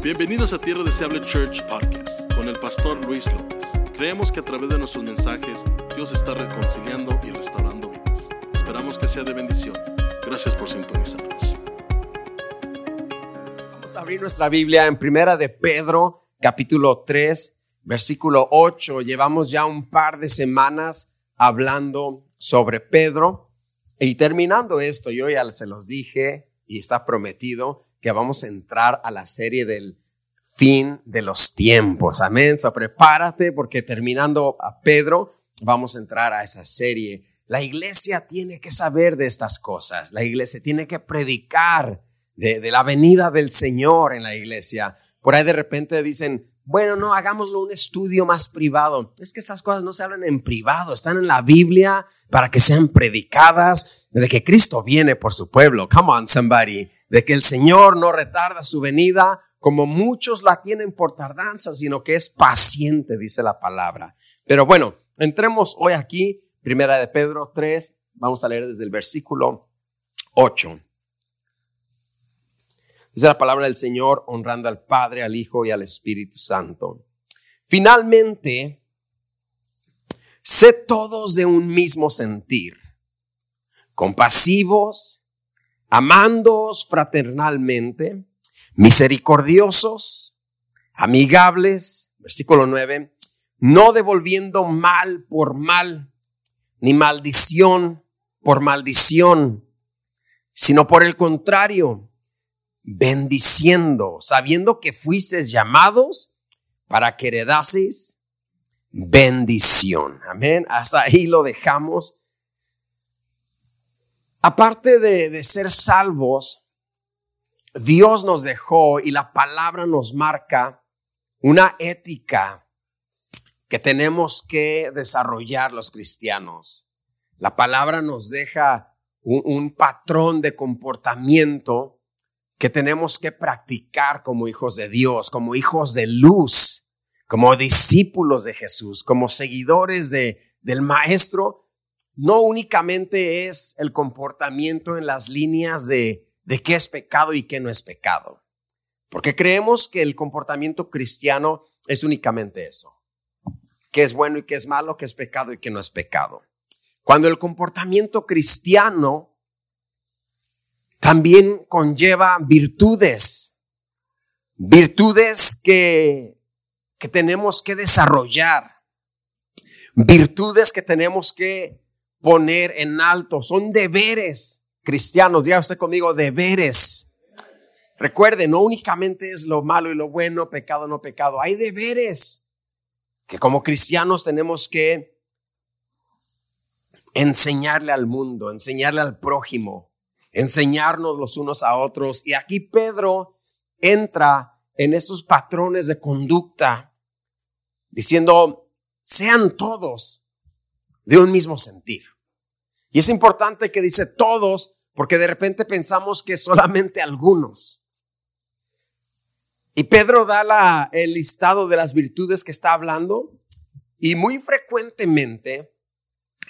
Bienvenidos a Tierra Deseable Church Podcast con el pastor Luis López. Creemos que a través de nuestros mensajes Dios está reconciliando y restaurando vidas. Esperamos que sea de bendición. Gracias por sintonizarnos. Vamos a abrir nuestra Biblia en Primera de Pedro, capítulo 3, versículo 8. Llevamos ya un par de semanas hablando sobre Pedro y terminando esto, yo ya se los dije y está prometido que vamos a entrar a la serie del fin de los tiempos. Amén. Prepárate porque terminando a Pedro, vamos a entrar a esa serie. La iglesia tiene que saber de estas cosas. La iglesia tiene que predicar de, de la venida del Señor en la iglesia. Por ahí de repente dicen, bueno, no, hagámoslo un estudio más privado. Es que estas cosas no se hablan en privado, están en la Biblia para que sean predicadas de que Cristo viene por su pueblo. Come on, somebody de que el Señor no retarda su venida como muchos la tienen por tardanza, sino que es paciente, dice la palabra. Pero bueno, entremos hoy aquí, primera de Pedro 3, vamos a leer desde el versículo 8. Dice la palabra del Señor, honrando al Padre, al Hijo y al Espíritu Santo. Finalmente, sé todos de un mismo sentir, compasivos, amándoos fraternalmente, misericordiosos, amigables, versículo 9, no devolviendo mal por mal, ni maldición por maldición, sino por el contrario, bendiciendo, sabiendo que fuisteis llamados para que heredaseis bendición. Amén. Hasta ahí lo dejamos. Aparte de, ser salvos, Dios nos dejó y la palabra nos marca una ética que tenemos que desarrollar los cristianos. La palabra nos deja un, un, patrón de comportamiento que tenemos que practicar como hijos de Dios, como hijos de luz, como discípulos de Jesús, como seguidores de, del Maestro no únicamente es el comportamiento en las líneas de, de qué es pecado y qué no es pecado. Porque creemos que el comportamiento cristiano es únicamente eso. Qué es bueno y qué es malo, qué es pecado y qué no es pecado. Cuando el comportamiento cristiano también conlleva virtudes, virtudes que, que tenemos que desarrollar, virtudes que tenemos que poner en alto. Son deberes cristianos. Diga usted conmigo, deberes. Recuerde, no únicamente es lo malo y lo bueno, pecado no pecado. Hay deberes que como cristianos tenemos que enseñarle al mundo, enseñarle al prójimo, enseñarnos los unos a otros. Y aquí Pedro entra en esos patrones de conducta diciendo, sean todos de un mismo sentir. Y es importante que dice todos, porque de repente pensamos que solamente algunos. Y Pedro da el listado de las virtudes que está hablando y muy frecuentemente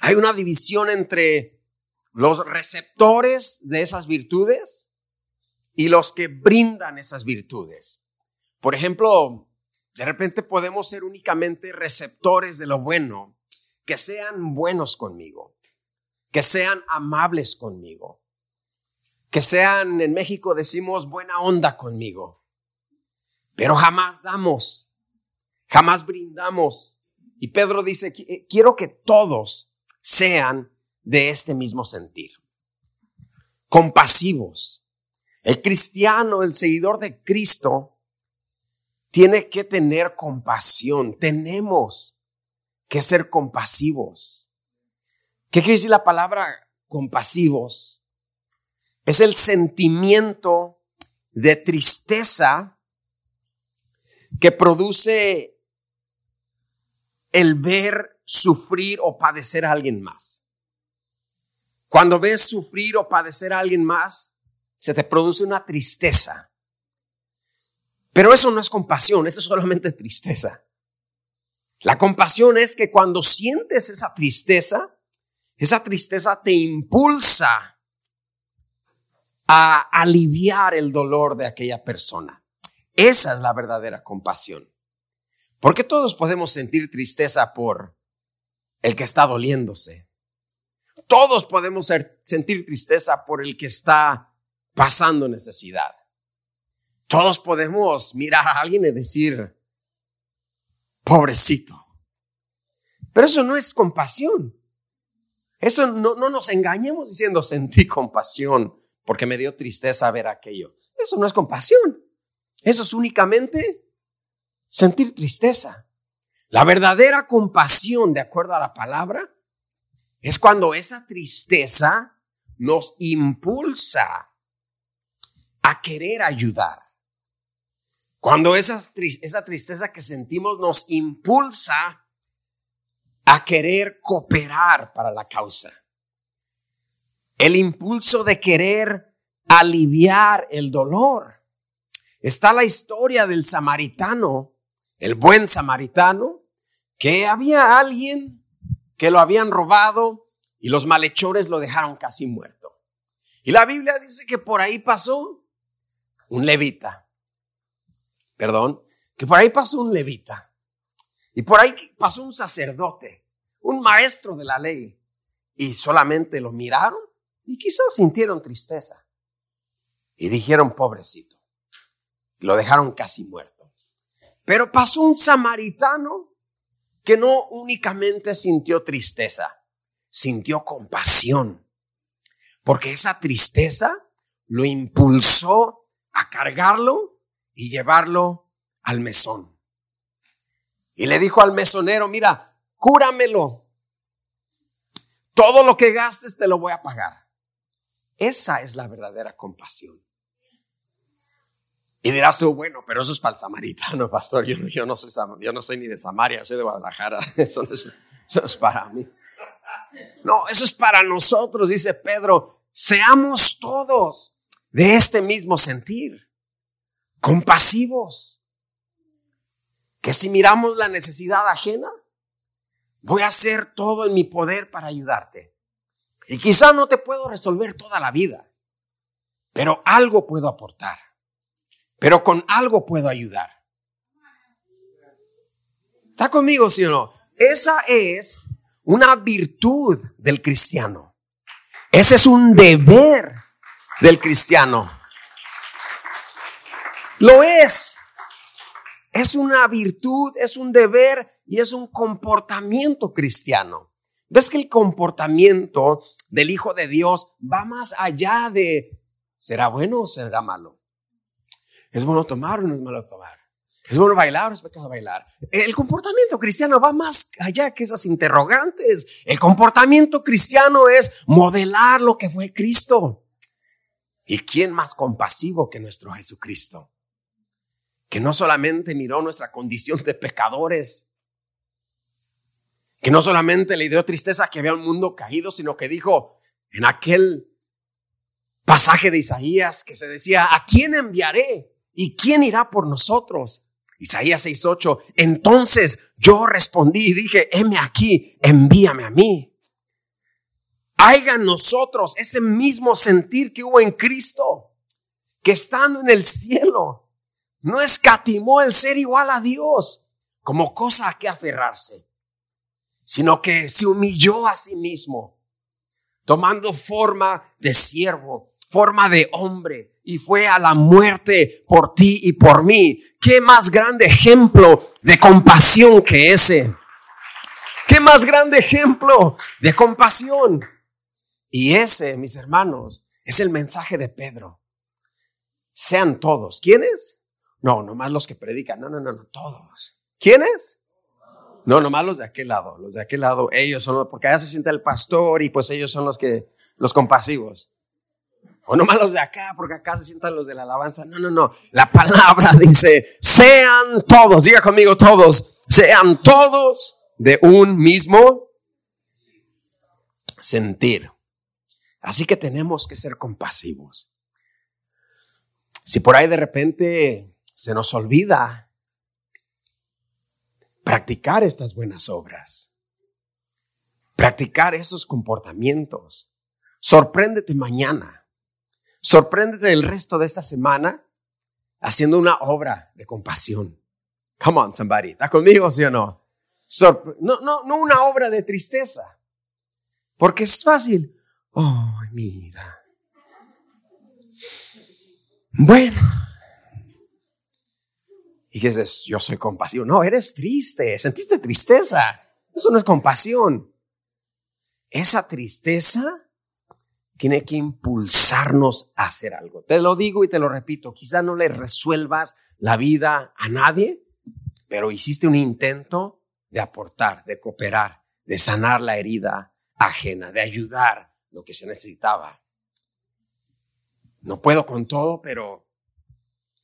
hay una división entre los receptores de esas virtudes y los que brindan esas virtudes. Por ejemplo, de repente podemos ser únicamente receptores de lo bueno que sean buenos conmigo, que sean amables conmigo, que sean, en México decimos, buena onda conmigo, pero jamás damos, jamás brindamos. Y Pedro dice, quiero que todos sean de este mismo sentir, compasivos. El cristiano, el seguidor de Cristo, tiene que tener compasión. Tenemos que ser compasivos. ¿Qué quiere decir la palabra compasivos? Es el sentimiento de tristeza que produce el ver sufrir o padecer a alguien más. Cuando ves sufrir o padecer a alguien más, se te produce una tristeza. Pero eso no es compasión, eso es solamente tristeza. La compasión es que cuando sientes esa tristeza, esa tristeza te impulsa a aliviar el dolor de aquella persona. Esa es la verdadera compasión. Porque todos podemos sentir tristeza por el que está doliéndose. Todos podemos sentir tristeza por el que está pasando necesidad. Todos podemos mirar a alguien y decir, pobrecito. Pero eso no es compasión. Eso no, no nos engañemos diciendo sentí compasión porque me dio tristeza ver aquello. Eso no es compasión. Eso es únicamente sentir tristeza. La verdadera compasión, de acuerdo a la palabra, es cuando esa tristeza nos impulsa a querer ayudar. Cuando esa, tristeza que sentimos nos impulsa a querer cooperar para la causa. El impulso de querer aliviar el dolor. Está la historia del samaritano, el buen samaritano, que había alguien que lo habían robado y los malhechores lo dejaron casi muerto. Y la Biblia dice que por ahí pasó un levita. Perdón, que por ahí pasó un levita. Y por ahí pasó un sacerdote, un maestro de la ley, y solamente lo miraron y quizás sintieron tristeza. Y dijeron, pobrecito, lo dejaron casi muerto. Pero pasó un samaritano que no únicamente sintió tristeza, sintió compasión, porque esa tristeza lo impulsó a cargarlo y llevarlo al mesón. Y le dijo al mesonero, mira, cúramelo. Todo lo que gastes te lo voy a pagar. Esa es la verdadera compasión. Y dirás tú, bueno, pero eso es para el samaritano, pastor. Yo, yo, no, soy, yo no soy ni de Samaria, soy de Guadalajara. Eso no, es, eso es para mí. No, eso es para nosotros, dice Pedro. Seamos todos de este mismo sentir, compasivos que si miramos la necesidad ajena, voy a hacer todo en mi poder para ayudarte. Y quizá no te puedo resolver toda la vida, pero algo puedo aportar. Pero con algo puedo ayudar. ¿Está conmigo, sí o no? Esa es una virtud del cristiano. Ese es un deber del cristiano. Lo es. Es una virtud, es un deber y es un comportamiento cristiano. ¿Ves que el comportamiento del Hijo de Dios va más allá de ¿será bueno o será malo? ¿Es bueno tomar o no es malo tomar? ¿Es bueno bailar o es pecado bailar? El comportamiento cristiano va más allá que esas interrogantes. El comportamiento cristiano es modelar lo que fue Cristo. ¿Y quién más compasivo que nuestro Jesucristo? Que no solamente miró nuestra condición de pecadores, que no solamente le dio tristeza que había un mundo caído, sino que dijo en aquel pasaje de Isaías que se decía, ¿a quién enviaré? ¿Y quién irá por nosotros? Isaías 6:8. Entonces yo respondí y dije, heme aquí, envíame a mí. Haiga nosotros ese mismo sentir que hubo en Cristo, que estando en el cielo, no escatimó el ser igual a Dios como cosa a que aferrarse, sino que se humilló a sí mismo, tomando forma de siervo, forma de hombre, y fue a la muerte por ti y por mí. ¿Qué más grande ejemplo de compasión que ese? ¿Qué más grande ejemplo de compasión? Y ese, mis hermanos, es el mensaje de Pedro. Sean todos. ¿Quiénes? No, nomás los que predican. No, no, no, no, todos. ¿Quiénes? No, nomás los de aquel lado. Los de aquel lado, ellos son los, porque allá se sienta el pastor y pues ellos son los que, los compasivos. O nomás los de acá, porque acá se sientan los de la alabanza. No, no, no. La palabra dice, sean todos, diga conmigo todos, sean todos de un mismo sentir. Así que tenemos que ser compasivos. Si por ahí de repente se nos olvida practicar estas buenas obras, practicar esos comportamientos. Sorpréndete mañana, sorpréndete el resto de esta semana haciendo una obra de compasión. Come on, somebody. ¿Está conmigo, sí o no? no, no, no una obra de tristeza. Porque es fácil. Oh, mira. Bueno. Y dices, yo soy compasivo. No, eres triste. Sentiste tristeza. Eso no es compasión. Esa tristeza tiene que impulsarnos a hacer algo. Te lo digo y te lo repito, quizá no le resuelvas la vida a nadie, pero hiciste un intento de aportar, de cooperar, de sanar la herida ajena, de ayudar lo que se necesitaba. No puedo con todo, pero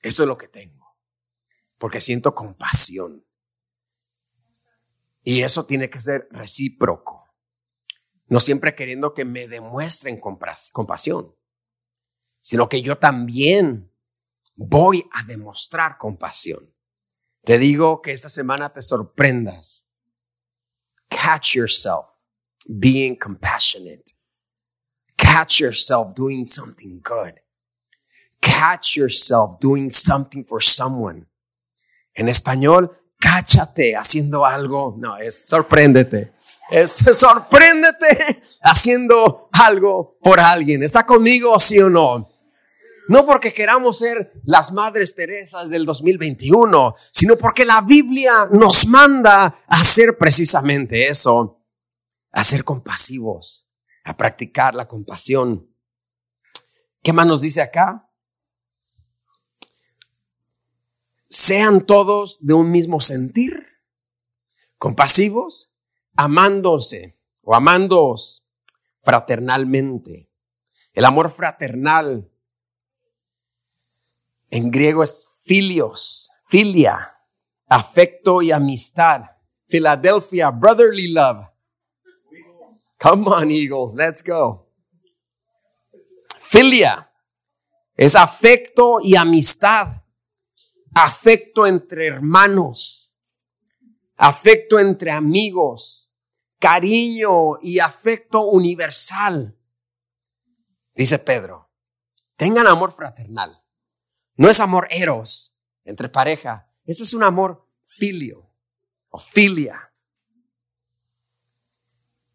eso es lo que tengo, porque siento compasión. Y eso tiene que ser recíproco. No siempre queriendo que me demuestren compasión, sino que yo también voy a demostrar compasión. Te digo que esta semana te sorprendas. Catch yourself being compassionate. Catch yourself doing something good. Catch yourself doing something for someone. En español, cáchate haciendo algo. No, es sorpréndete. Es sorpréndete haciendo algo por alguien. ¿Está conmigo, sí o no? No porque queramos ser las Madres Teresas del 2021, sino porque la Biblia nos manda a hacer precisamente eso, a ser compasivos, a practicar la compasión. ¿Qué más nos dice acá? Sean todos de un mismo sentir, compasivos, amándose o amándoos fraternalmente. El amor fraternal en griego es filios, filia, afecto y amistad. Philadelphia, brotherly love. Come on, Eagles, let's go. Filia es afecto y amistad afecto entre hermanos, afecto entre amigos, cariño y afecto universal. Dice Pedro, tengan amor fraternal. No es amor eros entre pareja, este es un amor filio o filia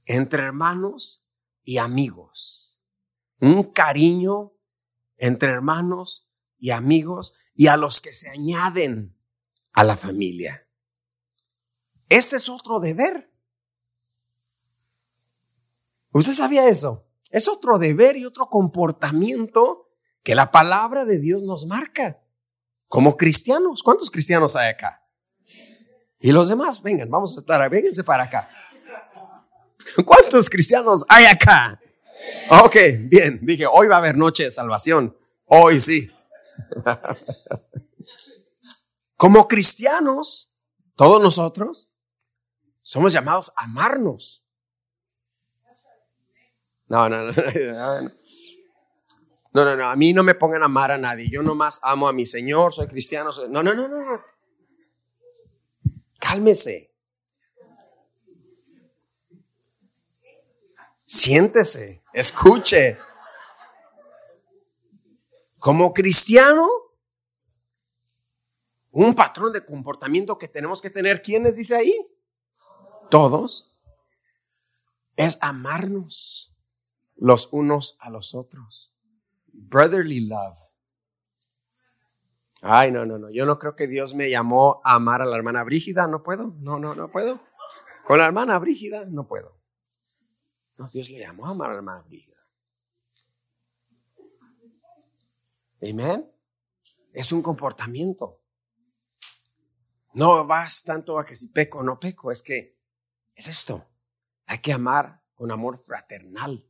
entre hermanos y amigos. Un cariño entre hermanos y amigos y a los que se añaden a la familia. Este es otro deber. ¿Usted sabía eso? Es otro deber y otro comportamiento que la palabra de Dios nos marca como cristianos. ¿Cuántos cristianos hay acá? Y los demás, vengan, vamos a estar, vénganse para acá. ¿Cuántos cristianos hay acá? Ok, bien, dije, hoy va a haber noche de salvación. Hoy sí. Como cristianos, todos nosotros somos llamados a amarnos. No, no, no. No, no, no. A mí no me pongan a amar a nadie. Yo nomás amo a mi Señor, soy cristiano. No, no, no, no. Cálmese. Siéntese, escuche. Como cristiano, un patrón de comportamiento que tenemos que tener, ¿quiénes dice ahí? Todos. Es amarnos los unos a los otros. Brotherly love. Ay, no, no, no. Yo no creo que Dios me llamó a amar a la hermana Brígida. No puedo. No, no, no puedo. Con la hermana Brígida no puedo. No, Dios le llamó a amar a la hermana Brígida. Amén. Es un comportamiento. No vas tanto a que si peco o no peco, es que es esto. Hay que amar con amor fraternal.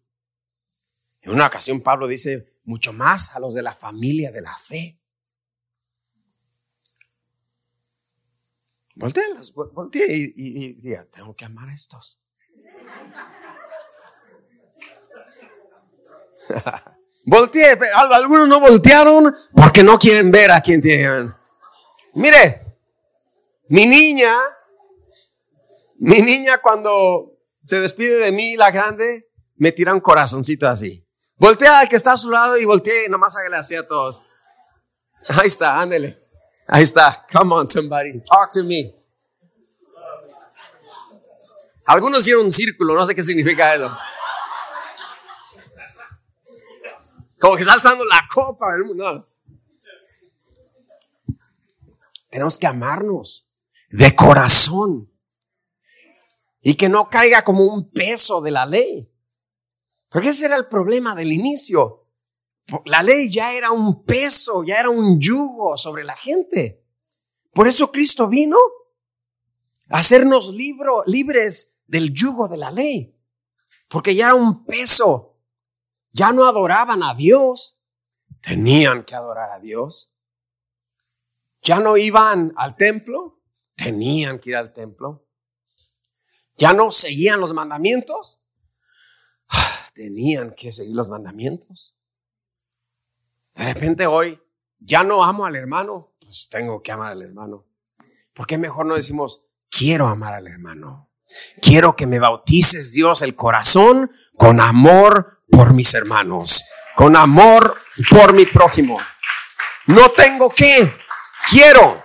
En una ocasión Pablo dice mucho más a los de la familia de la fe. Voltea, y, y diga, tengo que amar a estos. Volteé, algunos no voltearon porque no quieren ver a quien tienen. Mire, mi niña, mi niña cuando se despide de mí, la grande, me tira un corazoncito así. Voltea al que está a su lado y volteé, nomás hágale así a todos. Ahí está, ándele. Ahí está. Come on, somebody. Talk to me. Algunos hicieron un círculo, no sé qué significa eso. Como que está alzando la copa. Tenemos que amarnos de corazón y que no caiga como un peso de la ley. Porque ese era el problema del inicio. La ley ya era un peso, ya era un yugo sobre la gente. Por eso Cristo vino a hacernos libro, libres del yugo de la ley. Porque ya era un peso. Ya no adoraban a Dios. Tenían que adorar a Dios. Ya no iban al templo. Tenían que ir al templo. Ya no seguían los mandamientos. Tenían que seguir los mandamientos. De repente hoy ya no amo al hermano, pues tengo que amar al hermano. ¿Por qué mejor no decimos, quiero amar al hermano? Quiero que me bautices Dios el corazón con amor por mis hermanos, con amor por mi prójimo. No tengo que, quiero.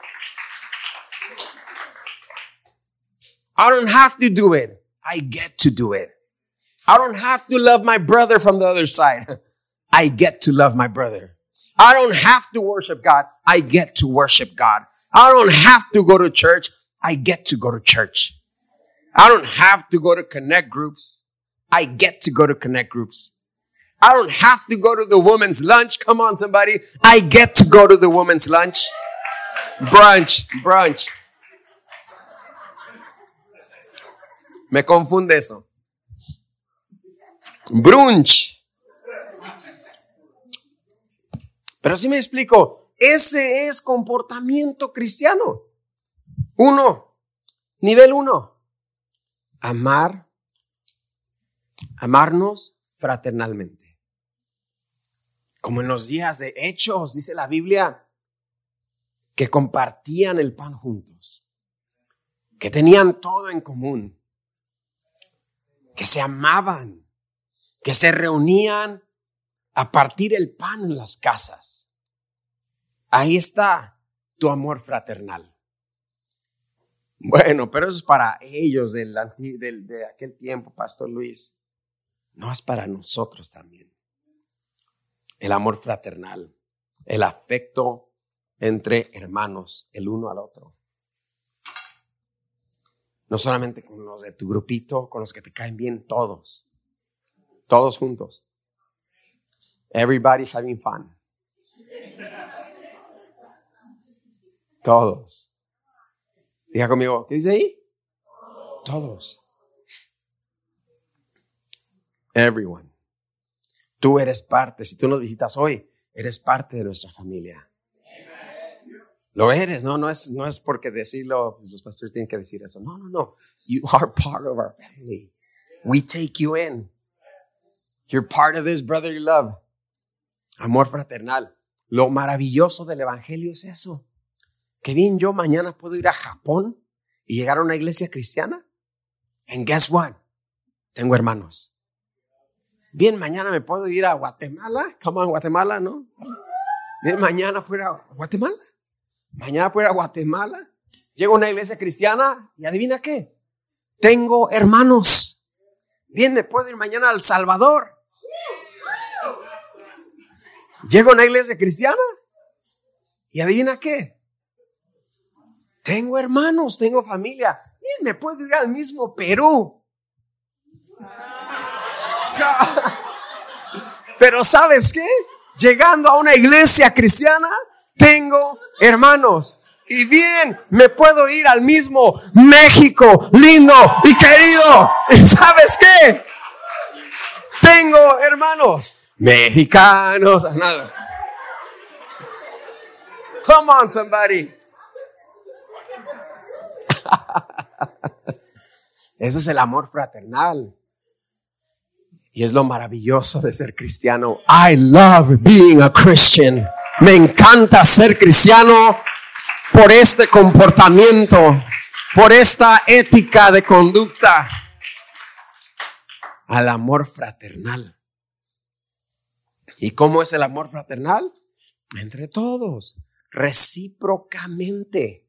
I don't have to do it. I get to do it. I don't have to love my brother from the other side. I get to love my brother. I don't have to worship God. I get to worship God. I don't have to go to church. I get to go to church. I don't have to go to connect groups. I get to go to connect groups. I don't have to go to the women's lunch. Come on, somebody. I get to go to the women's lunch. Brunch, brunch. Me confunde eso. Brunch. Pero si me explico, ese es comportamiento cristiano. Uno, nivel uno, amar, amarnos fraternalmente. Como en los días de hechos, dice la Biblia, que compartían el pan juntos, que tenían todo en común, que se amaban, que se reunían a partir el pan en las casas. Ahí está tu amor fraternal. Bueno, pero eso es para ellos del, de aquel tiempo, Pastor Luis. No es para nosotros también. El amor fraternal, el afecto entre hermanos, el uno al otro. No solamente con los de tu grupito, con los que te caen bien, todos. Todos juntos. Everybody having fun. Todos. Diga conmigo, ¿qué dice ahí? Todos. Everyone. Tú eres parte, si tú nos visitas hoy, eres parte de nuestra familia. Lo eres, no, no es, no es porque decirlo, pues los pastores tienen que decir eso. No, no, no. You are part of our family. We take you in. You're part of this brotherly love. Amor fraternal. Lo maravilloso del Evangelio es eso. Que bien yo mañana puedo ir a Japón y llegar a una iglesia cristiana. And guess what? Tengo hermanos. Bien, mañana me puedo ir a Guatemala. Come on, Guatemala, ¿no? Bien, mañana puedo ir a Guatemala. Mañana puedo ir a Guatemala. Llego a una iglesia cristiana y adivina qué. Tengo hermanos. Bien, me puedo ir mañana a El Salvador. Llego a una iglesia cristiana y adivina qué. Tengo hermanos, tengo familia. Bien, me puedo ir al mismo Perú. Pero ¿sabes qué? Llegando a una iglesia cristiana, tengo hermanos. Y bien, me puedo ir al mismo México, lindo y querido. ¿Y sabes qué? Tengo hermanos mexicanos. Come on, somebody. Ese es el amor fraternal. Y es lo maravilloso de ser cristiano. I love being a Christian. Me encanta ser cristiano por este comportamiento, por esta ética de conducta. Al amor fraternal. ¿Y cómo es el amor fraternal? entre todos, recíprocamente.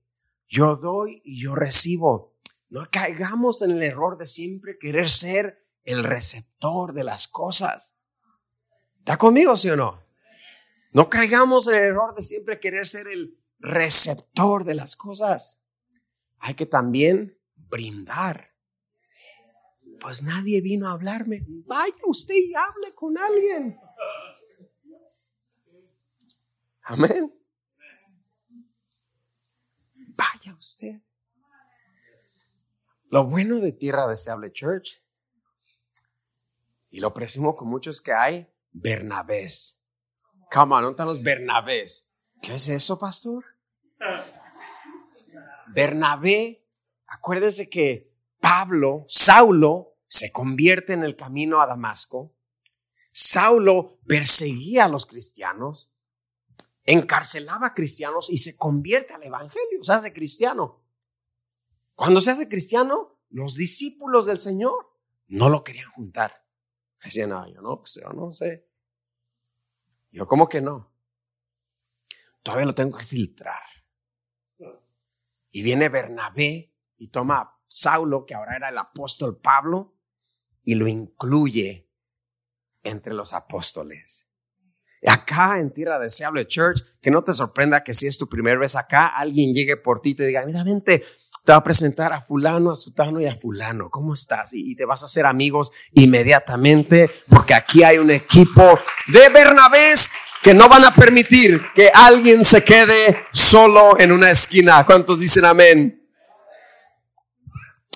Yo doy y yo recibo. No caigamos en el error de siempre querer ser el receptor de las cosas. ¿Está conmigo, sí o no? No caigamos en el error de siempre querer ser el receptor de las cosas. Hay que también brindar. Pues nadie vino a hablarme. Vaya usted y hable con alguien. Amén. Vaya usted. Lo bueno de Tierra Deseable Church, y lo presumo con muchos que hay, Bernabés. Come on, ¿dónde están los Bernabés? ¿Qué es eso, pastor? Bernabé, acuérdese que Pablo, Saulo, se convierte en el camino a Damasco. Saulo perseguía a los cristianos, encarcelaba a cristianos y se convierte al evangelio, se hace cristiano. Cuando se hace cristiano, los discípulos del Señor no lo querían juntar. Decían, no, yo no, yo no sé. Yo, ¿cómo que no? Todavía lo tengo que filtrar. Y viene Bernabé y toma a Saulo, que ahora era el apóstol Pablo, y lo incluye entre los apóstoles. Acá en Tierra Deseable Church, que no te sorprenda que si es tu primera vez acá, alguien llegue por ti y te diga, mira, vente, te va a presentar a fulano, a sutano y a fulano. ¿Cómo estás? Y, te vas a hacer amigos inmediatamente porque aquí hay un equipo de Bernabés que no van a permitir que alguien se quede solo en una esquina. ¿Cuántos dicen amén?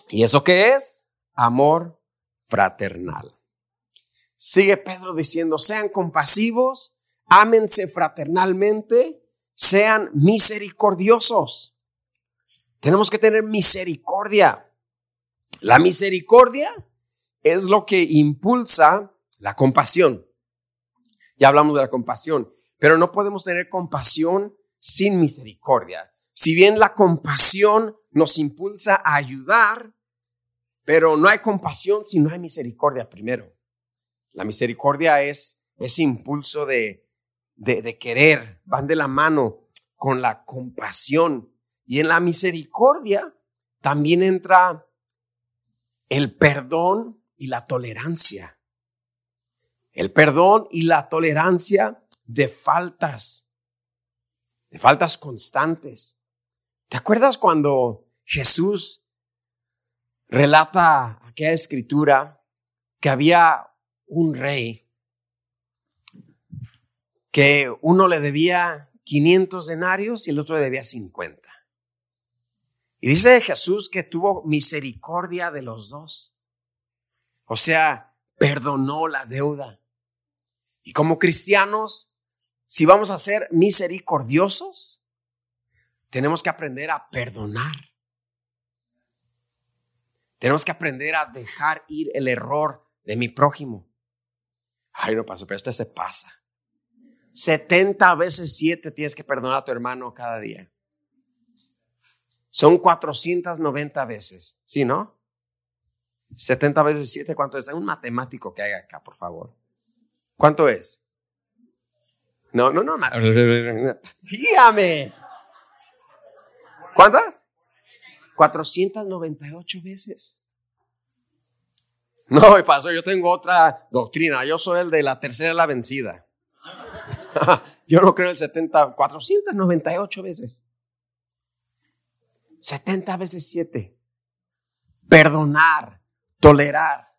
¿Y eso qué es? Amor fraternal. Sigue Pedro diciendo, sean compasivos, ámense fraternalmente, sean misericordiosos. Tenemos que tener misericordia. La misericordia es lo que impulsa la compasión. Ya hablamos de la compasión, pero no podemos tener compasión sin misericordia. Si bien la compasión nos impulsa a ayudar, pero no hay compasión si no hay misericordia primero. La misericordia es ese impulso de, de, de querer, van de la mano con la compasión. Y en la misericordia también entra el perdón y la tolerancia. El perdón y la tolerancia de faltas, de faltas constantes. ¿Te acuerdas cuando Jesús relata aquella escritura que había un rey que uno le debía 500 denarios y el otro le debía 50? Y dice Jesús que tuvo misericordia de los dos. O sea, perdonó la deuda. Y como cristianos, si vamos a ser misericordiosos, tenemos que aprender a perdonar. Tenemos que aprender a dejar ir el error de mi prójimo. Ay, no pasó, pero este se pasa. 70 veces 7 tienes que perdonar a tu hermano cada día. Son 490 veces, ¿sí, no? 70 veces 7, ¿cuánto es? Un matemático que haga acá, por favor. ¿Cuánto es? No, no, no. Dígame. ¿Cuántas? 498 veces. No, pasó, yo tengo otra doctrina. Yo soy el de la tercera la vencida. yo no creo el 70, 498 veces. 70 veces 7. Perdonar, tolerar.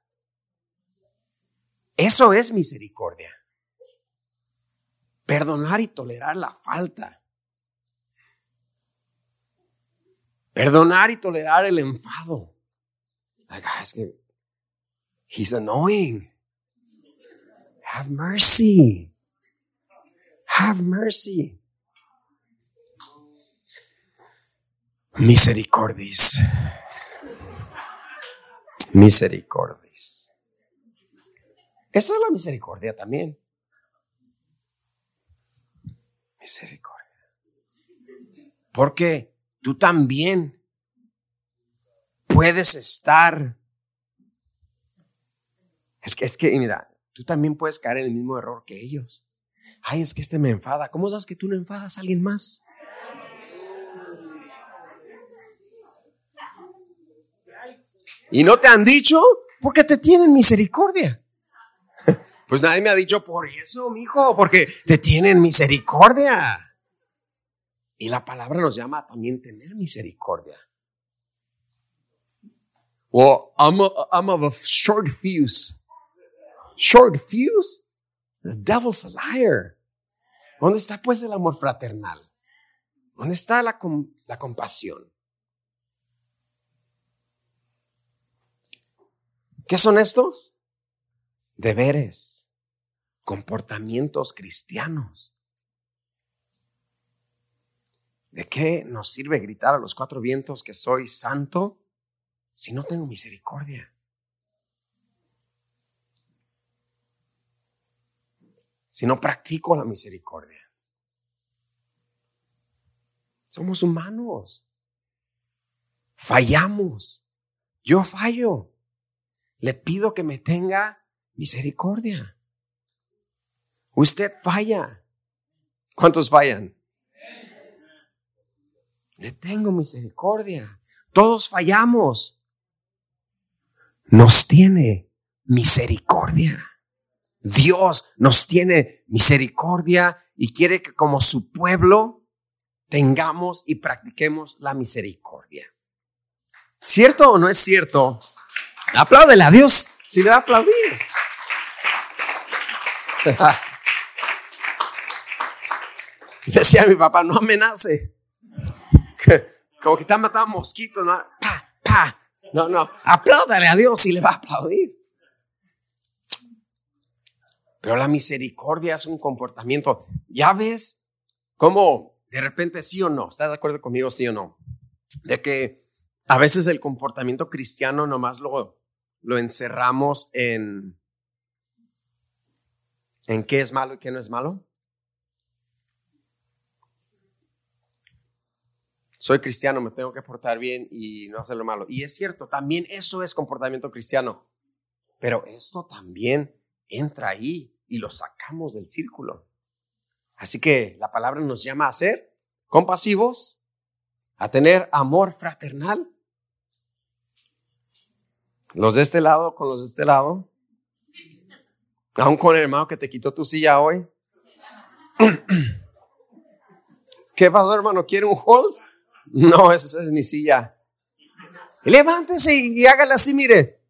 Eso es misericordia. Perdonar y tolerar la falta. Perdonar y tolerar el enfado. Like, ah, es que he's annoying. Have mercy. Have mercy. Misericordis. Misericordis. Esa es la misericordia también. Misericordia. Porque tú también puedes estar. Es que, es que, mira, tú también puedes caer en el mismo error que ellos. Ay, es que este me enfada. ¿Cómo sabes que tú no enfadas a alguien más? Y no te han dicho porque te tienen misericordia. Pues nadie me ha dicho por eso, mijo, porque te tienen misericordia. Y la palabra nos llama a también tener misericordia. Well, I'm, a, I'm of a short fuse. Short fuse? The devil's a liar. ¿Dónde está pues el amor fraternal? ¿Dónde está la, la compasión? ¿Qué son estos? Deberes, comportamientos cristianos. ¿De qué nos sirve gritar a los cuatro vientos que soy santo si no tengo misericordia? Si no practico la misericordia. Somos humanos. Fallamos. Yo fallo le pido que me tenga misericordia. Usted falla. ¿Cuántos fallan? Le tengo misericordia. Todos fallamos. Nos tiene misericordia. Dios nos tiene misericordia y quiere que como su pueblo tengamos y practiquemos la misericordia. ¿Cierto o no es cierto Apláudele a Dios si le va a aplaudir. Decía mi papá, no amenace. Como que está matando mosquitos, ¿no? Pa, pa. No, no, apláudale a Dios si le va a aplaudir. Pero la misericordia es un comportamiento. Ya ves cómo de repente sí o no, ¿estás de acuerdo conmigo sí o no? De que a veces el comportamiento cristiano nomás lo, lo encerramos en, en qué es malo y qué no es malo? Soy cristiano, me tengo que portar bien y no hacer lo malo. Y es cierto, también eso es comportamiento cristiano. Pero esto también entra ahí y lo sacamos del círculo. Así que la palabra nos llama a ser compasivos, a tener amor fraternal, los de este lado con los de este lado. Aún con el hermano que te quitó tu silla hoy. ¿Qué pasó, hermano? ¿Quiere un Halls? No, esa es mi silla. Levántese y hágale así, mire.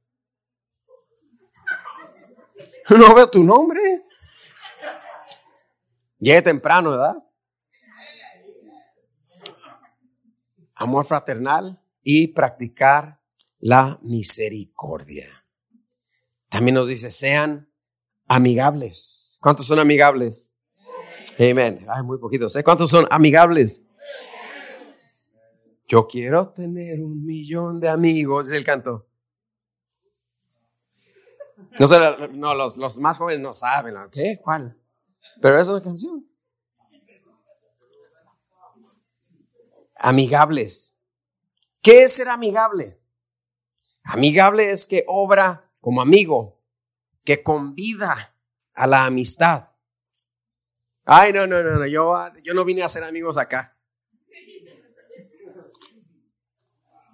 No veo tu nombre. Llegue temprano, ¿verdad? Amor fraternal y practicar la misericordia. También nos dice, sean amigables. ¿Cuántos son amigables? Amén. Hay muy poquitos. ¿eh? ¿Cuántos son amigables? Yo quiero tener un millón de amigos, es el canto. No, sé, no los, los, más jóvenes no saben, ¿qué? ¿Cuál? Pero es una canción. Amigables. ¿Qué es ser amigable? Amigable es que obra como amigo, que convida a la amistad. Ay, no, no, no, no, yo, yo no vine a ser amigos acá.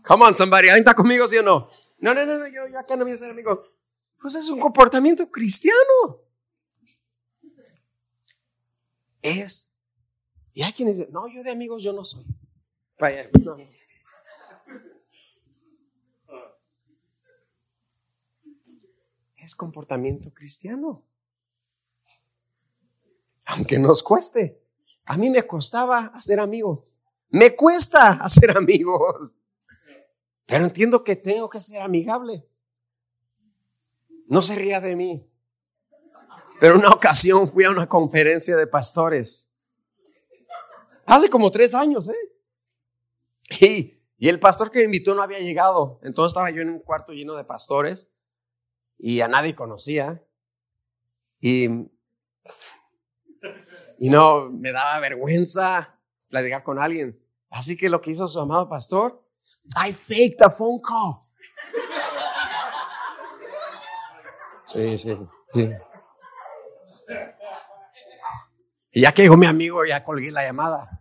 Come on, somebody, ¿alguien está conmigo, sí o no? No, no, no, no yo, yo acá no vine a ser amigos. Pues es un comportamiento cristiano. Es. Y hay quienes dicen, no, yo de amigos yo no soy. Vaya, no. Es comportamiento cristiano. Aunque nos cueste. A mí me costaba hacer amigos. Me cuesta hacer amigos. Pero entiendo que tengo que ser amigable. No se ría de mí. Pero una ocasión fui a una conferencia de pastores. Hace como tres años, ¿eh? Y, y el pastor que me invitó no había llegado. Entonces estaba yo en un cuarto lleno de pastores y a nadie conocía. Y, y no, me daba vergüenza platicar con alguien. Así que lo que hizo su amado pastor, I faked a phone call. Sí, sí, sí. Y ya que llegó mi amigo, ya colgué la llamada.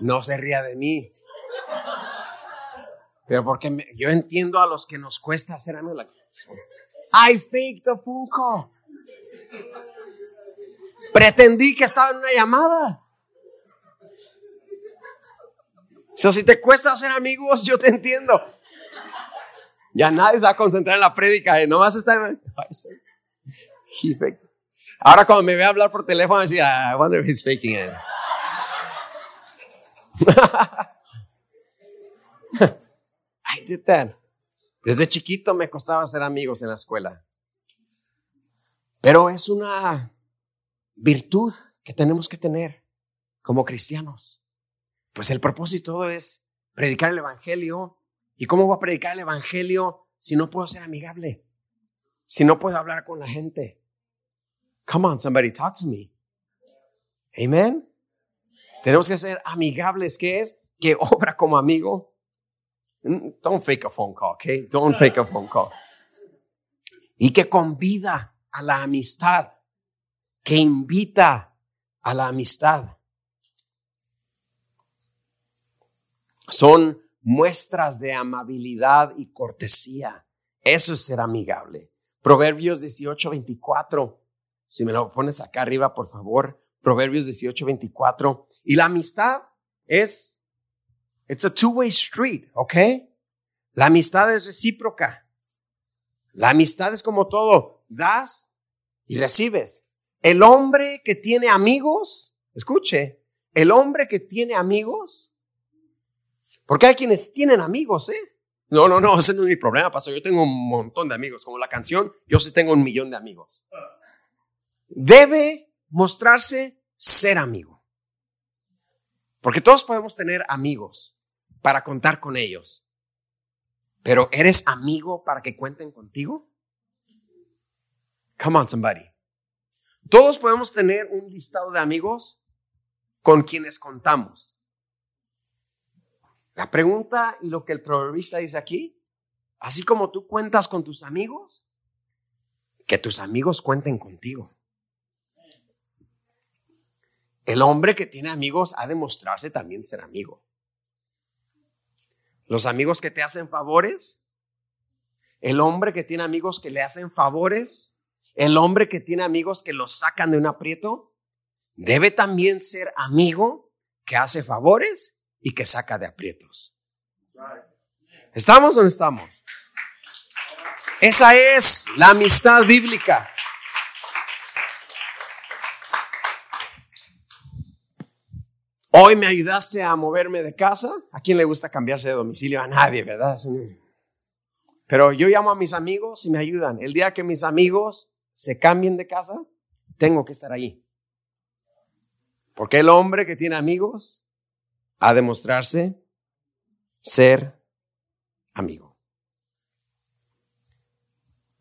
No se ría de mí. Pero porque yo entiendo a los que nos cuesta hacer amigos. I faked the phone call. Pretendí que estaba en una llamada. Si te cuesta hacer amigos, yo te entiendo. Ya nadie se va a concentrar en la prédica, ¿eh? Ay, sí. He faked. Ahora cuando me ve hablar por teléfono, va a decir, "Ah, I wonder if he's faking it. I did that. Desde chiquito me costaba hacer amigos en la escuela. Pero es una virtud que tenemos que tener como cristianos. Pues el propósito es predicar el evangelio. ¿Y cómo voy a predicar el evangelio si no puedo ser amigable? Si no puedo hablar con la gente. Come on, somebody talk to me. Amen. Tenemos que ser amigables. ¿Qué es? Que obra como amigo. Mm, Don't fake a phone call, okay? Don't fake a phone call. Y que convida a la amistad. Que invita a la amistad. Son muestras de amabilidad y cortesía. Eso es ser amigable. Proverbios 18, 24. Si me lo pones acá arriba, por favor. Proverbios 18, 24. Y la amistad es, it's a two-way street, ¿ok? La amistad es recíproca. La amistad es como todo. Das y recibes. El hombre que tiene amigos, escuche, el hombre que tiene amigos, porque hay quienes tienen amigos, ¿eh? No, no, no, ese no es mi problema, pastor. Yo tengo un montón de amigos. Como la canción, yo sí tengo un millón de amigos. Debe mostrarse ser amigo. Porque todos podemos tener amigos para contar con ellos. Pero ¿eres amigo para que cuenten contigo? Come on, somebody. Todos podemos tener un listado de amigos con quienes contamos. La pregunta y lo que el proverbista dice aquí, así como tú cuentas con tus amigos, que tus amigos cuenten contigo. El hombre que tiene amigos ha de mostrarse también ser amigo. Los amigos que te hacen favores, el hombre que tiene amigos que le hacen favores, el hombre que tiene amigos que los sacan de un aprieto, debe también ser amigo que hace favores y que saca de aprietos. ¿Estamos o no estamos? Esa es la amistad bíblica. Hoy me ayudaste a moverme de casa. ¿A quién le gusta cambiarse de domicilio? A nadie, ¿verdad? Pero yo llamo a mis amigos y me ayudan. El día que mis amigos se cambien de casa, tengo que estar ahí. Porque el hombre que tiene amigos ha de mostrarse ser amigo.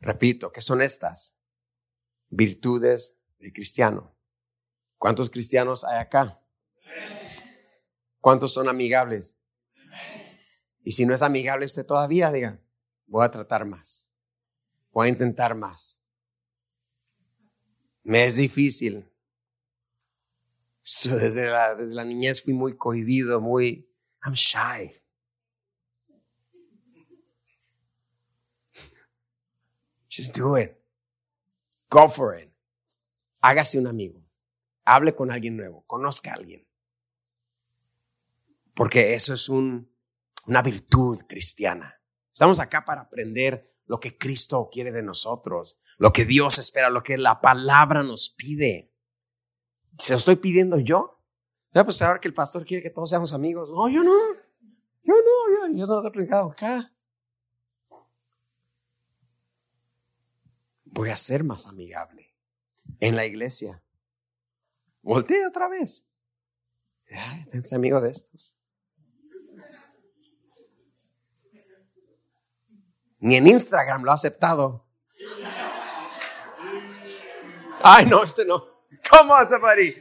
Repito, ¿qué son estas? Virtudes del cristiano. ¿Cuántos cristianos hay acá? ¿Cuántos son amigables? Y si no es amigable usted todavía, diga, voy a tratar más. Voy a intentar más. Me es difícil. Desde la, desde la niñez fui muy cohibido, muy... I'm shy. Just do it. Go for it. Hágase un amigo. Hable con alguien nuevo. Conozca a alguien. Porque eso es un, una virtud cristiana. Estamos acá para aprender lo que Cristo quiere de nosotros, lo que Dios espera, lo que la palabra nos pide. ¿Se lo estoy pidiendo yo? Ya, pues ahora que el pastor quiere que todos seamos amigos. No, yo no. Yo no, yo, no he predicado acá. Voy a ser más amigable en la iglesia. Voltea otra vez. Tengo amigo de estos. Ni en Instagram lo ha aceptado. Ay, no, este no. Come on, somebody.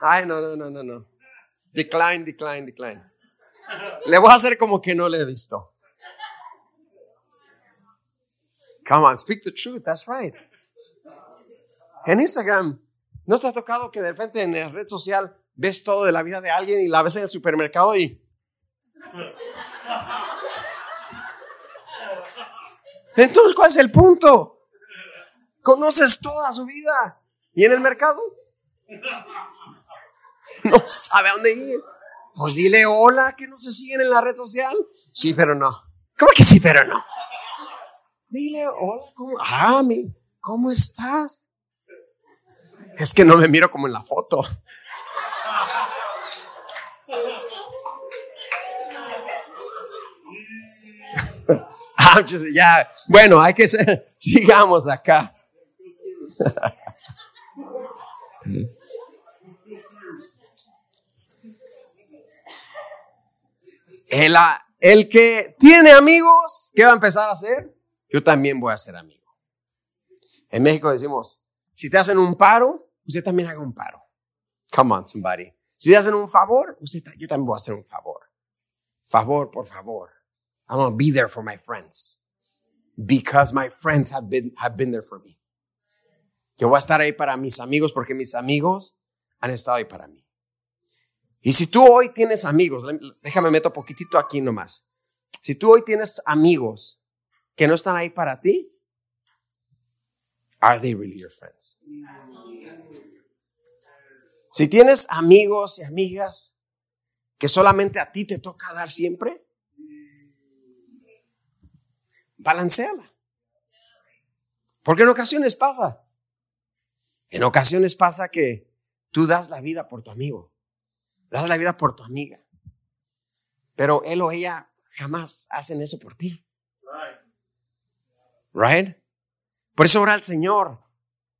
Ay, no, no, no, no, no. Decline, decline, decline. Le voy a hacer como que no le he visto. Come on, speak the truth. That's right. En Instagram, ¿No te ha tocado que de repente en la red social ves todo de la vida de alguien y la ves en el supermercado y... Entonces, ¿cuál es el punto? Conoces toda su vida. ¿Y en el mercado? No sabe a dónde ir. Pues dile hola, que no se siguen en la red social. Sí, pero no. ¿Cómo que sí, pero no? Dile hola, ¿cómo? Ah, mi, ¿cómo estás? Es que no me miro como en la foto. Ah, ya, bueno, hay que ser, sigamos acá. El, el que tiene amigos, ¿qué va a empezar a hacer? Yo también voy a ser amigo. En México decimos, si te hacen un paro, usted también haga un paro. Come on, somebody. Si te hacen un favor, yo también voy a hacer un favor. Favor, por favor. I'm going to be there for my friends. Because my friends have been, have been there for me. Yo voy a estar ahí para mis amigos porque mis amigos han estado ahí para mí. Y si tú hoy tienes amigos, déjame meto poquitito aquí nomás. Si tú hoy tienes amigos que no están ahí para ti, are they really your friends? Si tienes amigos y amigas que solamente a ti te toca dar siempre, balanceala. Porque en ocasiones pasa. En ocasiones pasa que tú das la vida por tu amigo, das la vida por tu amiga, pero él o ella jamás hacen eso por ti. Right? Por eso ora al Señor.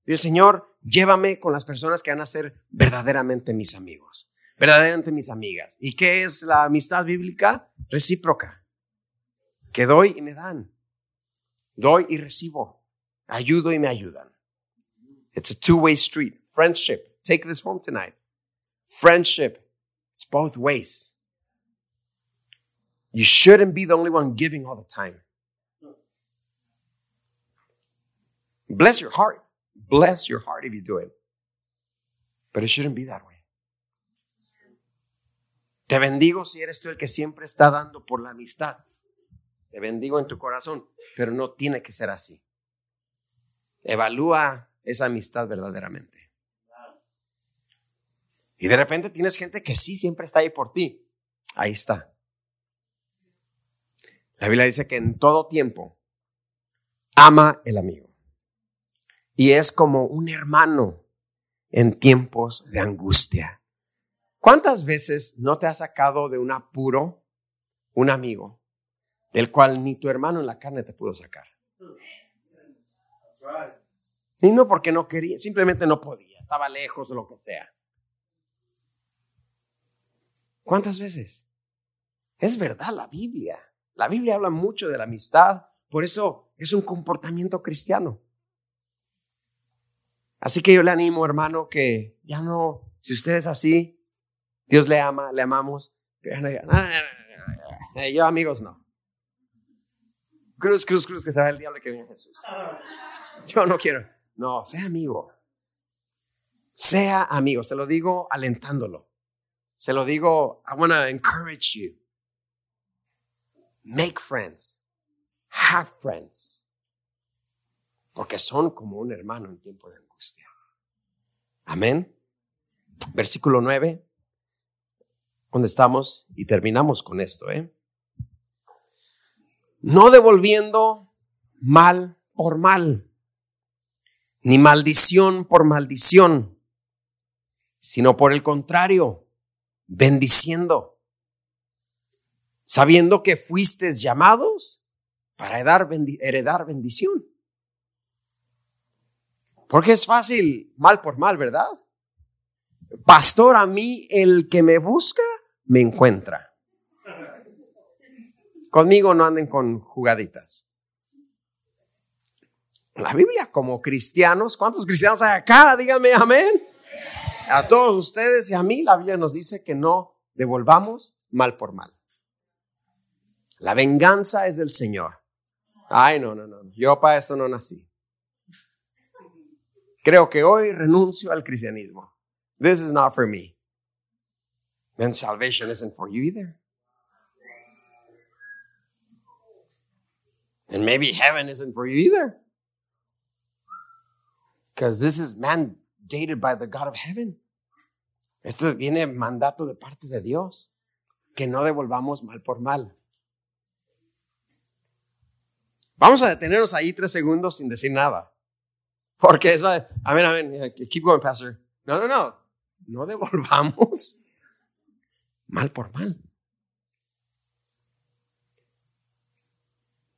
Y el Señor, llévame con las personas que van a ser verdaderamente mis amigos, verdaderamente mis amigas. ¿Y qué es la amistad bíblica? Recíproca. Que doy y me dan. Doy y recibo. Ayudo y me ayudan. It's a two-way street. Friendship. Take this home tonight. Friendship. It's both ways. You shouldn't be the only one giving all the time. Bless your heart. Bless your heart if you do it. But it shouldn't be that way. Te bendigo si eres tú el que siempre está dando por la amistad. Te bendigo en tu corazón, pero no tiene que ser así. Evalúa esa amistad verdaderamente. Y de repente tienes gente que sí siempre está ahí por ti. Ahí está. La Biblia dice que en todo tiempo ama el amigo. Y es como un hermano en tiempos de angustia. ¿Cuántas veces no te ha sacado de un apuro un amigo del cual ni tu hermano en la carne te pudo sacar? Y no porque no quería, simplemente no podía, estaba lejos o lo que sea. ¿Cuántas veces? Es verdad la Biblia. La Biblia habla mucho de la amistad, por eso es un comportamiento cristiano. Así que yo le animo, hermano, que ya no, si usted es así, Dios le ama, le amamos. Yo amigos no. Cruz, cruz, cruz, que se va el diablo que viene Jesús. Yo no quiero. No, sea amigo. Sea amigo. Se lo digo alentándolo. Se lo digo, I want to encourage you. Make friends. Have friends. Porque son como un hermano en tiempo de angustia. Amén. Versículo 9. Donde estamos y terminamos con esto, ¿eh? No devolviendo mal por mal ni maldición por maldición, sino por el contrario, bendiciendo, sabiendo que fuisteis llamados para heredar, bendición. Porque es fácil, mal por mal, ¿verdad? Pastor, a mí el que me busca, me encuentra. Conmigo no anden con jugaditas la Biblia como cristianos. ¿Cuántos cristianos hay acá? Dígame amén. A todos ustedes y a mí la Biblia nos dice que no devolvamos mal por mal. La venganza es del Señor. Ay, no, no, no. Yo para esto no nací. creo que hoy renuncio al cristianismo. This is not for me. Then salvation isn't for you either. And maybe heaven isn't for you either. Because this is mandated by the God of heaven. Esto viene mandato de parte de Dios. Que no devolvamos mal por mal. Vamos a detenernos ahí tres segundos sin decir nada. Porque es, amén, amén, keep going, pastor. No, no, no. No devolvamos mal por mal.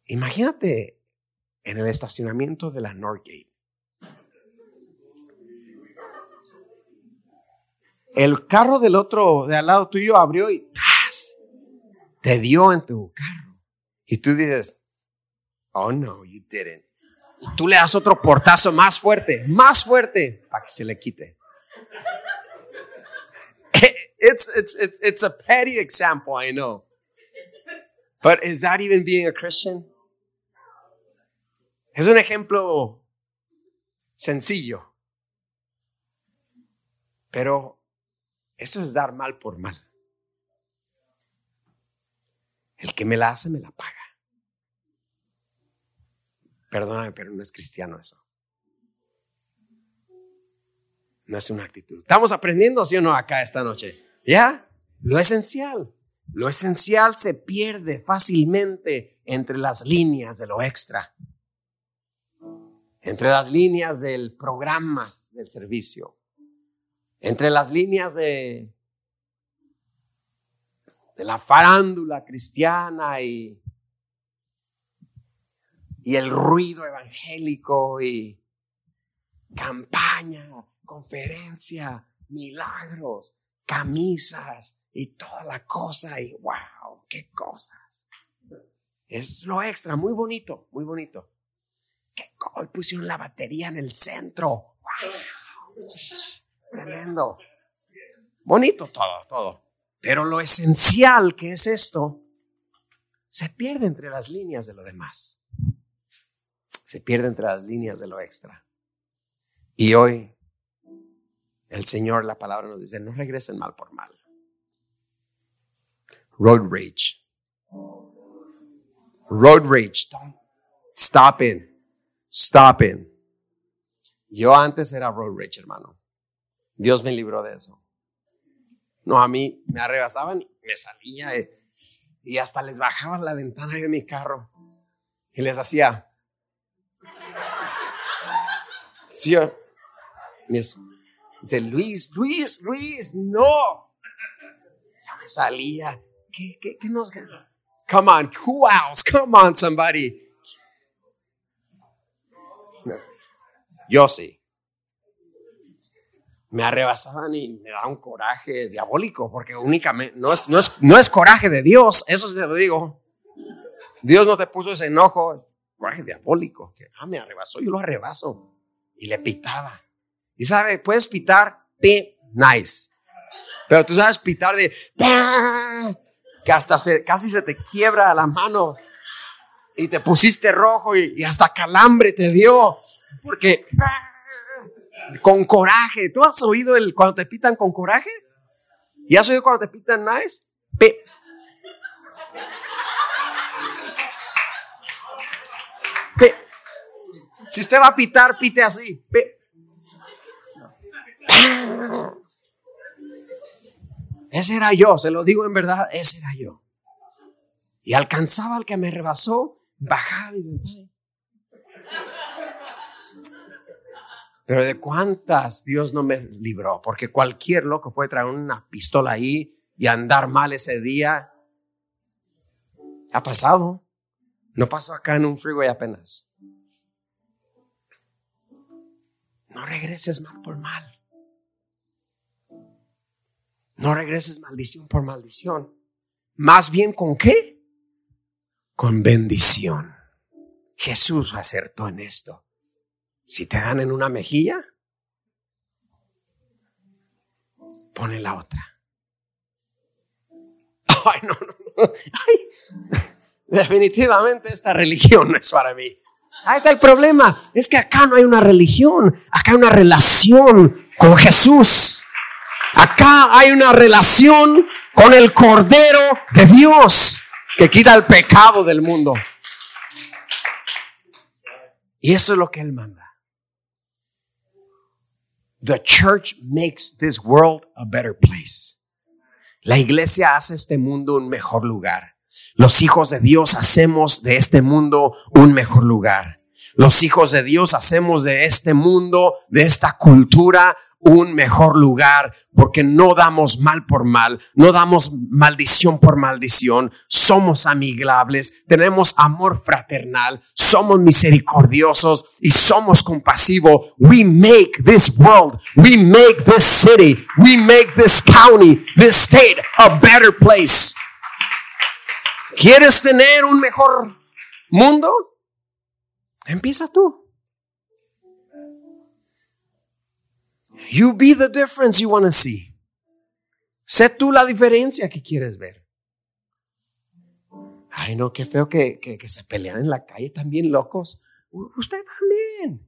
Imagínate en el estacionamiento de la Northgate. El carro del otro, de al lado tuyo, abrió y te dio en tu carro. Y tú dices, oh no, you didn't. Y tú le das otro portazo más fuerte, más fuerte, para que se le quite. It's, it's, it's, it's a petty example, I know. But is that even being a Christian? Es un ejemplo sencillo. Pero eso es dar mal por mal. El que me la hace, me la paga. Perdóname, pero no es cristiano eso. No es una actitud. ¿Estamos aprendiendo, sí o no, acá esta noche? ¿Ya? Lo esencial. Lo esencial se pierde fácilmente entre las líneas de lo extra entre las líneas del programas del servicio, entre las líneas de, de la farándula cristiana y, y el ruido evangélico y campaña, conferencia, milagros, camisas y toda la cosa y wow, qué cosas. Es lo extra, muy bonito, muy bonito que hoy pusieron la batería en el centro. Tremendo. Bonito todo, todo. Pero lo esencial que es esto, se pierde entre las líneas de lo demás. Se pierde entre las líneas de lo extra. Y hoy el Señor, la palabra nos dice, no regresen mal por mal. Road rage. Road rage. Don't stop Stopping. Yo antes era road rage, hermano. Dios me libró de eso. No, a mí me arrebasaban y me salía eh, y hasta les bajaba la ventana de mi carro y les hacía. Sí, dice Luis, Luis, Luis, no. Ya me salía. ¿Qué, qué, qué nos Come on, who else? Come on, somebody. Yo sí. Me arrebasaban y me da un coraje diabólico, porque únicamente no es, no, es, no es coraje de Dios, eso sí te lo digo. Dios no te puso ese enojo, coraje diabólico, que ah, me arrebasó, yo lo arrebaso. Y le pitaba. Y sabe, puedes pitar, pit, nice. Pero tú sabes pitar de, que hasta se, casi se te quiebra la mano y te pusiste rojo y, y hasta calambre te dio. Porque con coraje. ¿Tú has oído el cuando te pitan con coraje? ¿Y has oído cuando te pitan nice? Si usted va a pitar, pite así. Ese era yo, se lo digo en verdad, ese era yo. Y alcanzaba al que me rebasó, bajaba mis ventanas. Pero de cuántas Dios no me libró, porque cualquier loco puede traer una pistola ahí y andar mal ese día. Ha pasado. No pasó acá en un freeway apenas. No regreses mal por mal. No regreses maldición por maldición. Más bien con qué? Con bendición. Jesús acertó en esto. Si te dan en una mejilla, pone la otra. Ay, no, no, no. Definitivamente esta religión no es para mí. Ahí está el problema. Es que acá no hay una religión, acá hay una relación con Jesús. Acá hay una relación con el Cordero de Dios que quita el pecado del mundo. Y eso es lo que Él manda. The church makes this world a better place. La iglesia hace este mundo un mejor lugar. Los hijos de Dios hacemos de este mundo un mejor lugar. Los hijos de Dios hacemos de este mundo, de esta cultura, un mejor lugar porque no damos mal por mal, no damos maldición por maldición, somos amigables, tenemos amor fraternal, somos misericordiosos y somos compasivos. We make this world, we make this city, we make this county, this state a better place. ¿Quieres tener un mejor mundo? Empieza tú. You be the difference you want to see. Sé tú la diferencia que quieres ver. Ay, no, qué feo que, que, que se pelean en la calle también locos. Usted también.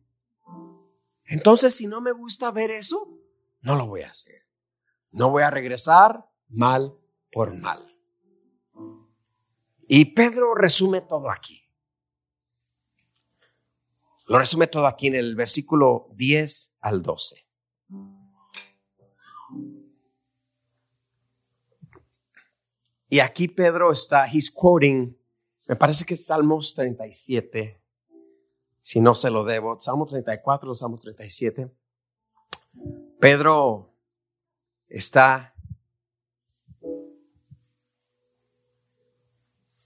Entonces, si no me gusta ver eso, no lo voy a hacer. No voy a regresar mal por mal. Y Pedro resume todo aquí. Lo resume todo aquí en el versículo 10 al 12. Y aquí Pedro está, he's quoting, me parece que es Salmos 37, si no se lo debo, Salmo 34 o Salmo 37. Pedro está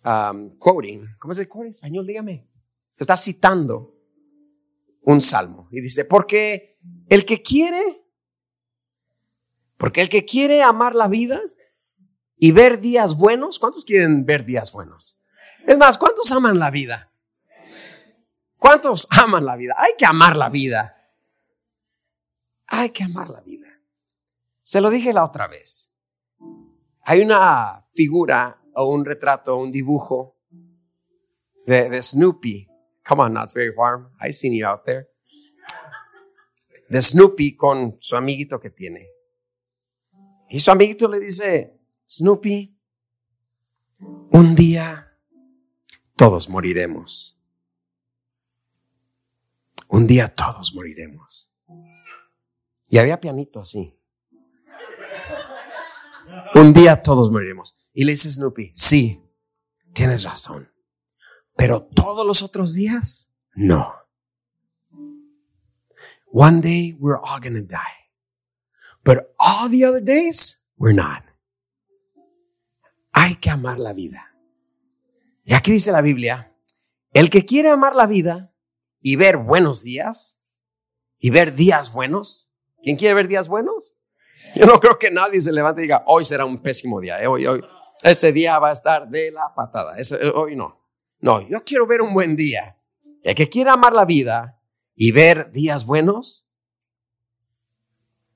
um, quoting, ¿cómo se dice en español? Dígame. Está citando un salmo y dice, porque el que quiere, porque el que quiere amar la vida, y ver días buenos. ¿Cuántos quieren ver días buenos? Es más, ¿cuántos aman la vida? ¿Cuántos aman la vida? Hay que amar la vida. Hay que amar la vida. Se lo dije la otra vez. Hay una figura o un retrato, un dibujo de, de Snoopy. Come on, not very warm. I've seen you out there. De Snoopy con su amiguito que tiene. Y su amiguito le dice, Snoopy, un día todos moriremos. Un día todos moriremos. Y había pianito así. Un día todos moriremos. Y le dice Snoopy, sí, tienes razón. Pero todos los otros días, no. One day we're all gonna die. But all the other days, we're not. Hay que amar la vida. Y aquí dice la Biblia, el que quiere amar la vida y ver buenos días y ver días buenos, ¿quién quiere ver días buenos? Yo no creo que nadie se levante y diga, hoy será un pésimo día, ¿eh? hoy, hoy, ese día va a estar de la patada, hoy no. No, yo quiero ver un buen día. El que quiere amar la vida y ver días buenos,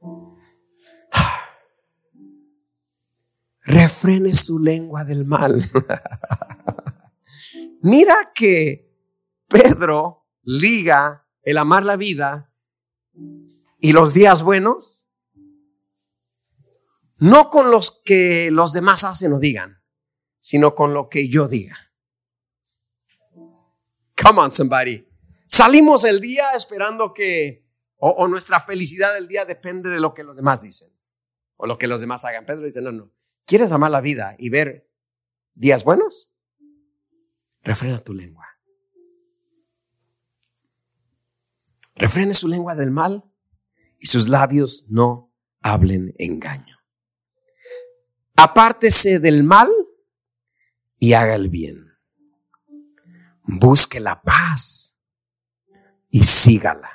refrene su lengua del mal. Mira que Pedro liga el amar la vida y los días buenos, no con los que los demás hacen o digan, sino con lo que yo diga. Come on, somebody. Salimos el día esperando que, o, nuestra felicidad del día depende de lo que los demás dicen, o lo que los demás hagan. Pedro dice, no, no, ¿Quieres amar la vida y ver días buenos? Refrena tu lengua. Refrene su lengua del mal y sus labios no hablen engaño. Apártese del mal y haga el bien. Busque la paz y sígala.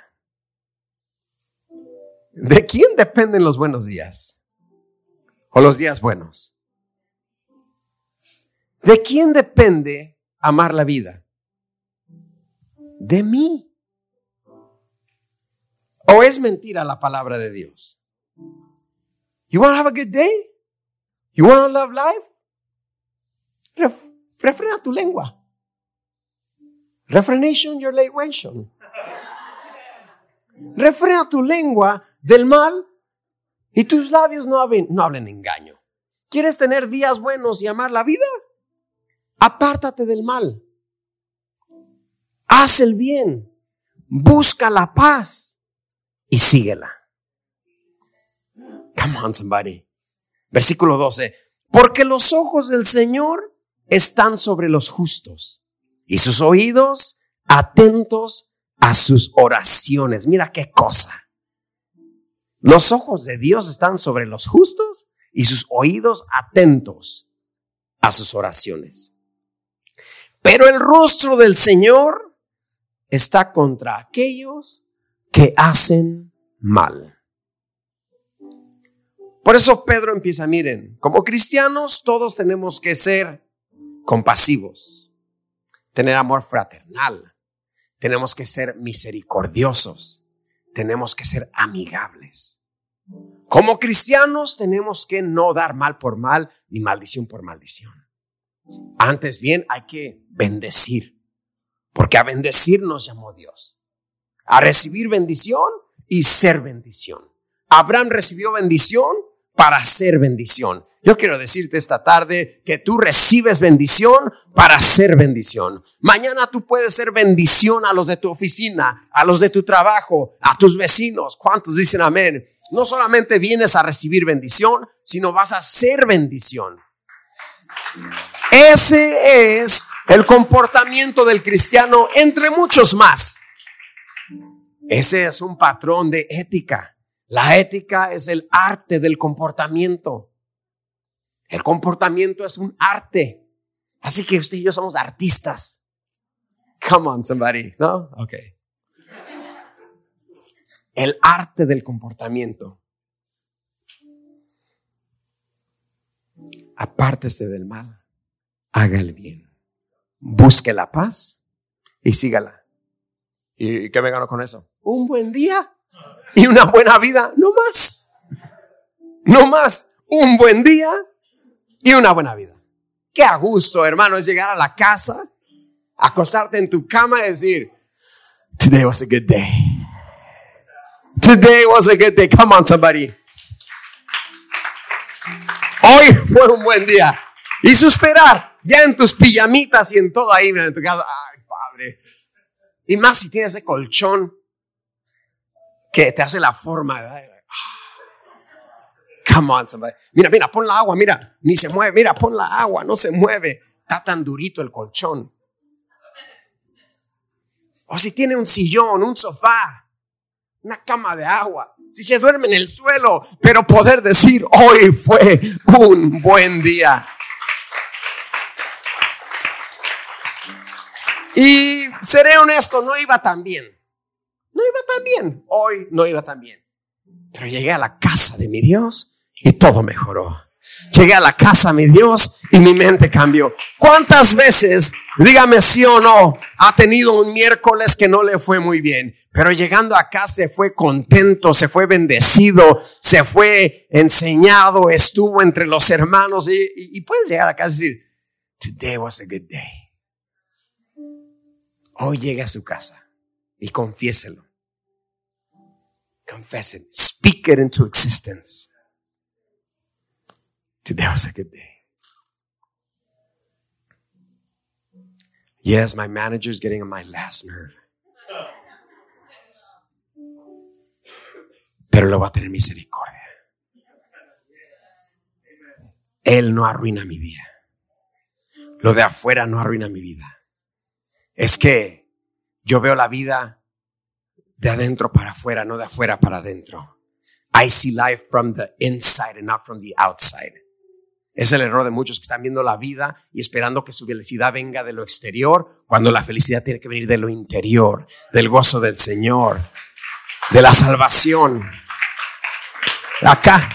¿De quién dependen los buenos días? o los días buenos? ¿De quién depende amar la vida? De mí. ¿O es mentira la palabra de Dios? You want to have a good day? You want to love life? refrena tu lengua. Refrenation your late Refrena tu lengua del mal y tus labios no hablen, no hablen engaño. ¿Quieres tener días buenos y amar la vida? Apártate del mal. Haz el bien. Busca la paz y síguela. Come on, somebody. Versículo 12. Porque los ojos del Señor están sobre los justos y sus oídos atentos a sus oraciones. Mira qué cosa. Los ojos de Dios están sobre los justos y sus oídos atentos a sus oraciones. Pero el rostro del Señor está contra aquellos que hacen mal. Por eso Pedro empieza, miren, como cristianos todos tenemos que ser compasivos, tener amor fraternal, tenemos que ser misericordiosos, tenemos que ser amigables. Como cristianos tenemos que no dar mal por mal ni maldición por maldición. Antes bien hay que bendecir, porque a bendecir nos llamó Dios, a recibir bendición y ser bendición. Abraham recibió bendición para ser bendición. Yo quiero decirte esta tarde que tú recibes bendición para ser bendición. Mañana tú puedes ser bendición a los de tu oficina, a los de tu trabajo, a tus vecinos. ¿Cuántos dicen amén? No solamente vienes a recibir bendición, sino vas a ser bendición. Ese es el comportamiento del cristiano entre muchos más. Ese es un patrón de ética. La ética es el arte del comportamiento. El comportamiento es un arte. Así que usted y yo somos artistas. Come on, somebody. ¿No? Ok. El arte del comportamiento. Apártese del mal. Haga el bien. Busque la paz y sígala. ¿Y qué me gano con eso? Un buen día y una buena vida, no más. No más. Un buen día y una buena vida. Qué a gusto, hermano, es llegar a la casa, acostarte en tu cama y decir, Today was a good day. Today was a good day. Come on, somebody. Hoy fue un buen día. Y suspirar ya en tus pijamitas y en todo ahí, en tu casa. Ay, padre. Y más si tienes ese colchón que te hace la forma. Come on, somebody. Mira, mira, pon la agua, mira, ni se mueve. Mira, pon la agua, no se mueve. Está tan durito el colchón. O si tiene un sillón, un sofá, una cama de agua. Si se duerme en el suelo, pero poder decir, hoy fue un buen día. Y seré honesto, no iba tan bien. No iba tan bien. Hoy no iba tan bien. Pero llegué a la casa de mi Dios y todo mejoró. Llegué a la casa de mi Dios y mi mente cambió. ¿Cuántas veces, dígame sí o no, ha tenido un miércoles que no le fue muy bien? Pero llegando acá se fue contento, se fue bendecido, se fue enseñado, estuvo entre los hermanos y, puedes llegar acá y decir, today was a good day. Hoy llegue a su casa y confiéselo. Confess it. Speak it into existence. Today was a good day. Yes, my manager's getting on my last nerve. Pero lo va a tener misericordia. Él no arruina mi día. Lo de afuera no arruina mi vida. Es que yo veo la vida de adentro para afuera, no de afuera para adentro. I see life from the inside and not from the outside. Es el error de muchos que están viendo la vida y esperando que su felicidad venga de lo exterior, cuando la felicidad tiene que venir de lo interior, del gozo del Señor, de la salvación. Acá.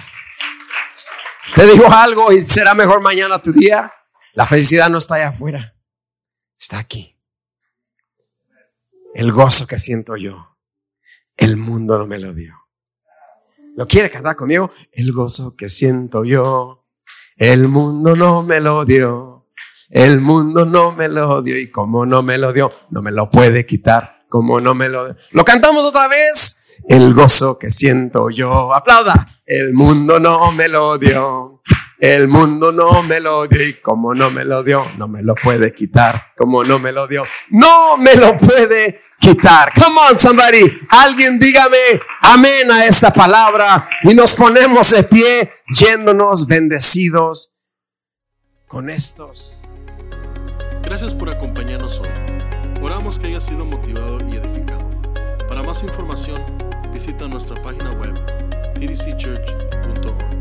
Te digo algo y será mejor mañana tu día. La felicidad no está allá afuera, está aquí. El gozo que siento yo el mundo no me lo dio. ¿Lo quiere cantar conmigo? El gozo que siento yo, el mundo no me lo dio. El mundo no me lo dio y como no me lo dio, no me lo puede quitar. Como no me lo dio. Lo cantamos otra vez. El gozo que siento yo. Aplauda. El mundo no me lo dio. El mundo no me lo dio y como no me lo dio, no me lo puede quitar. Como no me lo dio, no me lo puede quitar. Come on, somebody. Alguien dígame amén a esta palabra y nos ponemos de pie yéndonos bendecidos con estos. Gracias por acompañarnos hoy. Oramos que haya sido motivado y edificado. Para más información, visita nuestra página web, tdcchurch.com